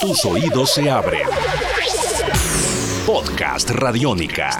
Tus oídos se abren. Podcast Radiónica.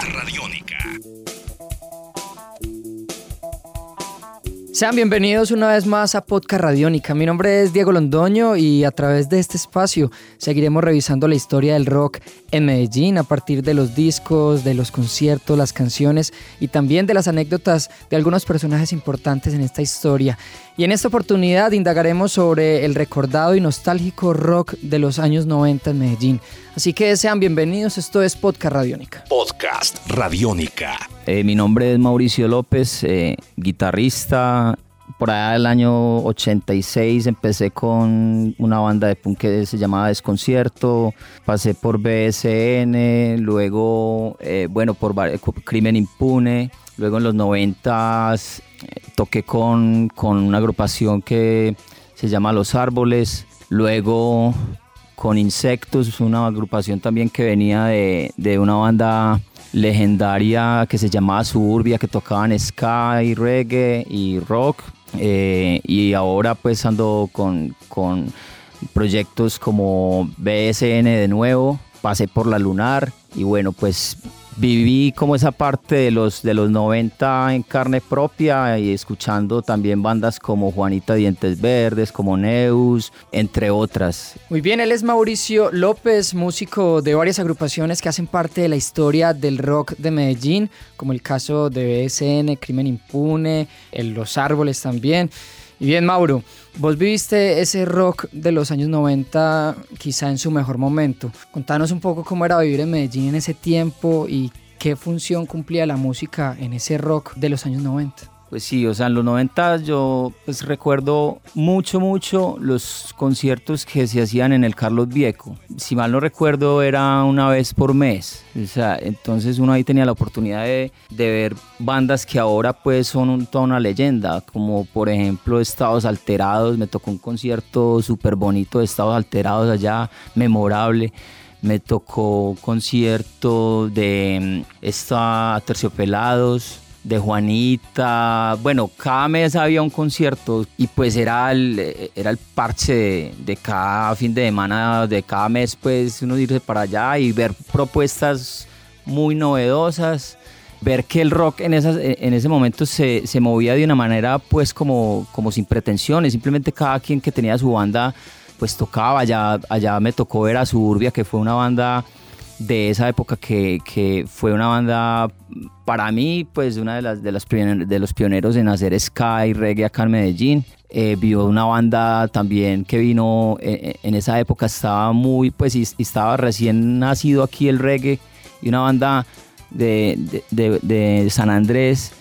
Sean bienvenidos una vez más a Podcast Radiónica. Mi nombre es Diego Londoño y a través de este espacio seguiremos revisando la historia del rock en Medellín a partir de los discos, de los conciertos, las canciones y también de las anécdotas de algunos personajes importantes en esta historia. Y en esta oportunidad indagaremos sobre el recordado y nostálgico rock de los años 90 en Medellín. Así que sean bienvenidos, esto es Podcast Radiónica. Podcast Radiónica. Eh, mi nombre es Mauricio López, eh, guitarrista. Por allá del año 86 empecé con una banda de punk que se llamaba Desconcierto, pasé por BSN, luego, eh, bueno, por Crimen Impune, luego en los 90 toqué con, con una agrupación que se llama Los Árboles, luego con Insectos, una agrupación también que venía de, de una banda legendaria que se llamaba Suburbia, que tocaban sky, reggae y rock. Eh, y ahora pues ando con, con proyectos como BSN de nuevo, pasé por la Lunar y bueno pues viví como esa parte de los, de los 90 en carne propia y escuchando también bandas como Juanita Dientes Verdes, como Neus, entre otras. Muy bien, él es Mauricio López, músico de varias agrupaciones que hacen parte de la historia del rock de Medellín, como el caso de BSN, Crimen Impune, Los Árboles también. Y bien, Mauro, vos viviste ese rock de los años 90 quizá en su mejor momento. Contanos un poco cómo era vivir en Medellín en ese tiempo y qué función cumplía la música en ese rock de los años 90. Pues sí, o sea, en los 90 yo pues recuerdo mucho, mucho los conciertos que se hacían en el Carlos Vieco. Si mal no recuerdo, era una vez por mes. O sea, entonces uno ahí tenía la oportunidad de, ver bandas que ahora pues son toda una leyenda, como por ejemplo Estados Alterados. Me tocó un concierto súper bonito de Estados Alterados allá, memorable me tocó concierto de mm, esta Terciopelados, de Juanita. Bueno, cada mes había un concierto y pues era el, era el parche de, cada fin de semana, de cada mes, pues uno irse para allá y ver propuestas muy novedosas. Ver que el rock en, esas, en ese momento se, se movía de una manera pues como, como sin pretensiones, simplemente cada quien que tenía su banda pues tocaba, allá, allá me tocó ver a Suburbia, que fue una banda de esa época que, que, fue una banda para mí pues una de las de, las de los pioneros en hacer sky reggae acá en Medellín. Eh, vio una banda también que vino eh, en, esa época estaba muy pues estaba recién nacido aquí el reggae y una banda de, de San Andrés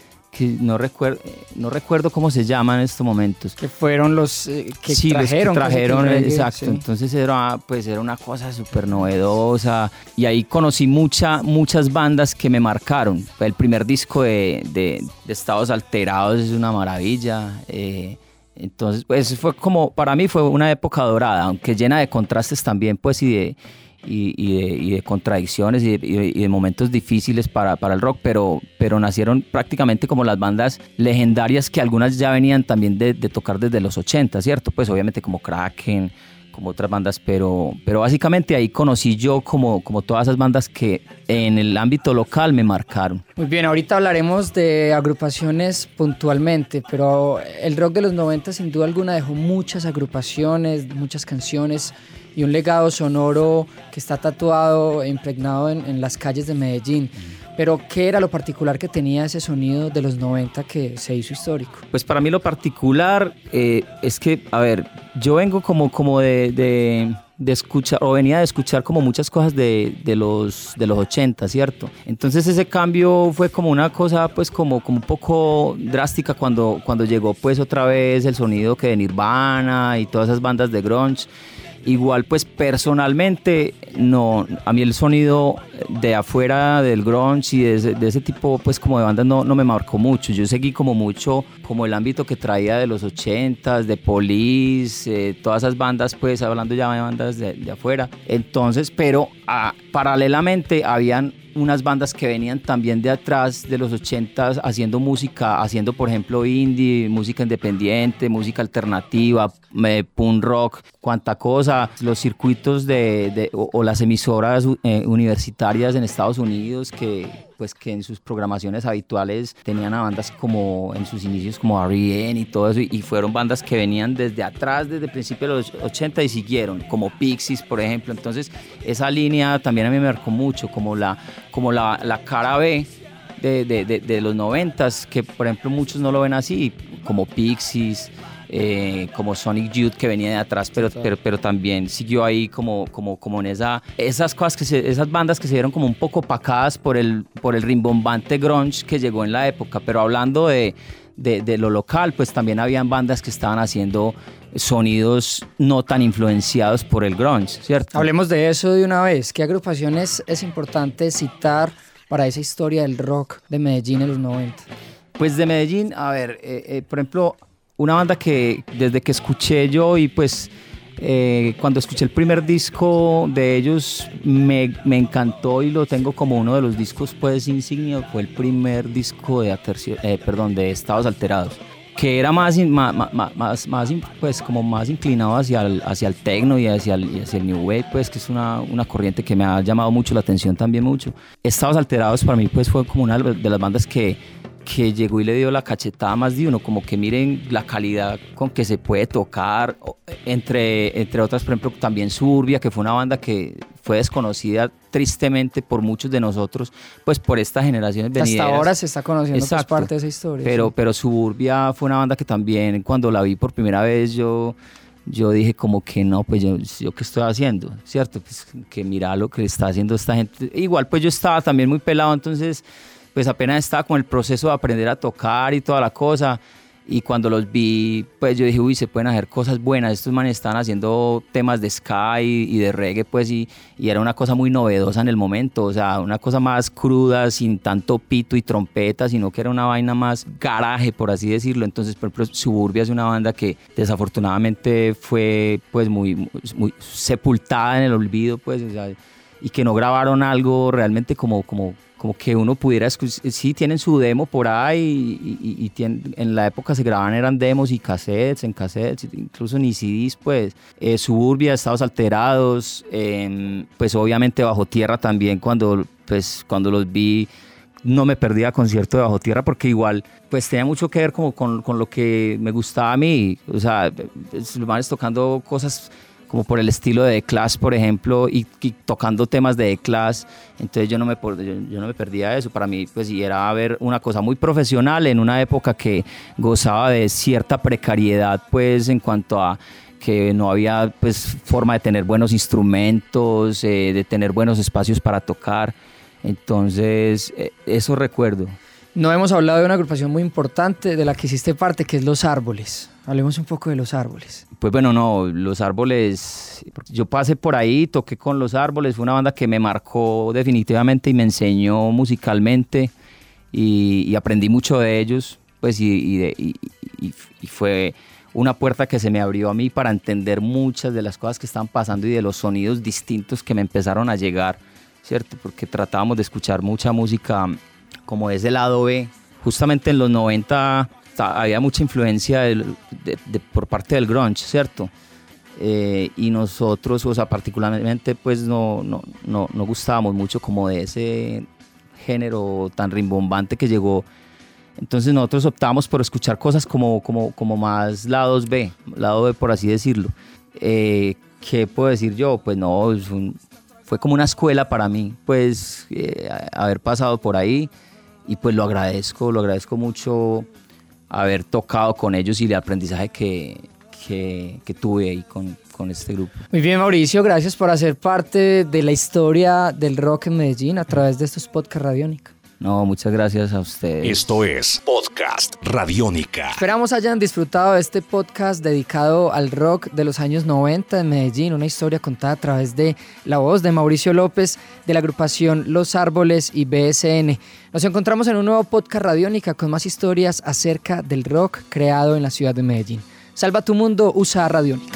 no recuerdo, no recuerdo cómo se llaman en estos momentos. Que fueron los eh, que trajeron. trajeron, exacto. Entonces era, pues era una cosa súper novedosa. Y ahí conocí mucha, muchas bandas que me marcaron. El primer disco de, de, Estados Alterados es una maravilla. Eh, entonces, pues fue como, para mí fue una época dorada, aunque llena de contrastes también, pues, y de y, de, contradicciones y de, momentos difíciles para, para, el rock, pero, pero nacieron prácticamente como las bandas legendarias que algunas ya venían también de, tocar desde los 80, ¿cierto? Pues obviamente como Kraken, como otras bandas, pero, pero básicamente ahí conocí yo como, como todas esas bandas que en el ámbito local me marcaron. Muy bien, ahorita hablaremos de agrupaciones puntualmente, pero el rock de los 90 sin duda alguna dejó muchas agrupaciones, muchas canciones y un legado sonoro que está tatuado e impregnado en, las calles de Medellín. Pero, ¿qué era lo particular que tenía ese sonido de los 90 que se hizo histórico? Pues para mí lo particular eh, es que, a ver, yo vengo como, como de, de, escuchar, o venía de escuchar como muchas cosas de, de, los, de los 80, ¿cierto? Entonces ese cambio fue como una cosa, pues como, como un poco drástica cuando, cuando llegó pues otra vez el sonido que de Nirvana y todas esas bandas de grunge. Igual, pues personalmente, no, a mí el sonido de afuera del grunge y de ese, tipo, pues como de bandas no, no, me marcó mucho. Yo seguí como mucho como el ámbito que traía de los ochentas, de Police, eh, todas esas bandas, pues hablando ya de bandas de, afuera. Entonces, pero ah, paralelamente habían unas bandas que venían también de atrás de los 80 haciendo música, haciendo por ejemplo indie, música independiente, música alternativa, punk rock, cuanta cosa, los circuitos de, o, las emisoras eh, universitarias en Estados Unidos que pues que en sus programaciones habituales tenían a bandas como en sus inicios como R.E.M. y todo eso y, fueron bandas que venían desde atrás desde el principio de los 80 y siguieron como Pixies por ejemplo entonces esa línea también a mí me marcó mucho como la como la, la cara B de, de, de, los noventas que por ejemplo muchos no lo ven así como Pixies eh, como Sonic Youth que venía de atrás, pero, pero, pero también siguió ahí como, como, como en esa, esas cosas, que esas bandas que se vieron como un poco opacadas por el, por el rimbombante grunge que llegó en la época, pero hablando de, de, lo local, pues también habían bandas que estaban haciendo sonidos no tan influenciados por el grunge, ¿cierto? Hablemos de eso de una vez. ¿Qué agrupaciones es importante citar para esa historia del rock de Medellín en los 90? Pues de Medellín, a ver, eh, eh, por ejemplo, una banda que desde que escuché yo y pues eh, cuando escuché el primer disco de ellos me, me, encantó y lo tengo como uno de los discos pues insignia fue el primer disco de eh, perdón de Estados Alterados que era más, más, más, más, pues como más inclinado hacia el, hacia el techno y hacia el, hacia el new wave pues que es una, una corriente que me ha llamado mucho la atención también mucho. Estados Alterados para mí pues fue como una de las bandas que que llegó y le dio la cachetada más de uno, como que miren la calidad con que se puede tocar, entre, entre otras, por ejemplo, también Surbia, que fue una banda que fue desconocida tristemente por muchos de nosotros, pues por estas generaciones venideras. Hasta ahora se está conociendo pues, parte de esa historia. Pero, pero Suburbia fue una banda que también cuando la vi por primera vez yo yo dije como que no, pues yo, yo qué estoy haciendo, ¿cierto? Pues que mira lo que está haciendo esta gente. Igual pues yo estaba también muy pelado, entonces pues apenas estaba con el proceso de aprender a tocar y toda la cosa. Y cuando los vi, pues yo dije, uy, se pueden hacer cosas buenas. Estos manes estaban haciendo temas de ska y, de reggae, pues, y, y, era una cosa muy novedosa en el momento. O sea, una cosa más cruda, sin tanto pito y trompeta, sino que era una vaina más garaje, por así decirlo. Entonces, por ejemplo, Suburbia es una banda que desafortunadamente fue, pues, muy, muy sepultada en el olvido, pues, o sea, y que no grabaron algo realmente como, como, como que uno pudiera, sí tienen su demo por ahí y, en la época se grababan eran demos y cassettes, en cassettes, incluso ni CDs, pues, eh, Suburbia, Estados Alterados, em, pues obviamente Bajo Tierra también cuando, pues, cuando los vi no me perdía concierto de Bajo Tierra porque igual pues tenía mucho que ver como con, con lo que me gustaba a mí, o sea, los manes tocando cosas como por el estilo de The Clash, por ejemplo, y, tocando temas de The Clash. Entonces yo no, me, yo, no me perdía eso. Para mí, pues, era ver una cosa muy profesional en una época que gozaba de cierta precariedad, pues, en cuanto a que no había pues forma de tener buenos instrumentos, eh, de tener buenos espacios para tocar. Entonces, eh, eso recuerdo. No hemos hablado de una agrupación muy importante de la que hiciste parte, que es Los Árboles. Hablemos un poco de Los Árboles. Pues bueno, no, Los Árboles, yo pasé por ahí, toqué con Los Árboles, fue una banda que me marcó definitivamente y me enseñó musicalmente y, aprendí mucho de ellos, pues y, y, fue una puerta que se me abrió a mí para entender muchas de las cosas que estaban pasando y de los sonidos distintos que me empezaron a llegar, ¿cierto? Porque tratábamos de escuchar mucha música como ese lado B. Justamente en los 90 había mucha influencia por parte del grunge, ¿cierto? Eh, y nosotros, o sea, particularmente, pues no, no, no, no gustábamos mucho como de ese género tan rimbombante que llegó. Entonces nosotros optamos por escuchar cosas como, como, como más lados B, lado B por así decirlo. Eh, ¿Qué puedo decir yo? Pues no, fue como una escuela para mí, pues eh, haber pasado por ahí y pues lo agradezco, lo agradezco mucho haber tocado con ellos y el aprendizaje que, que, tuve ahí con, con este grupo. Muy bien, Mauricio, gracias por hacer parte de la historia del rock en Medellín a través de estos podcasts Radiónica. No, muchas gracias a ustedes. Esto es Podcast Radiónica. Esperamos hayan disfrutado de este podcast dedicado al rock de los años 90 en Medellín, una historia contada a través de la voz de Mauricio López de la agrupación Los Árboles y BSN. Nos encontramos en un nuevo podcast Radiónica con más historias acerca del rock creado en la ciudad de Medellín. Salva tu mundo, usa Radiónica.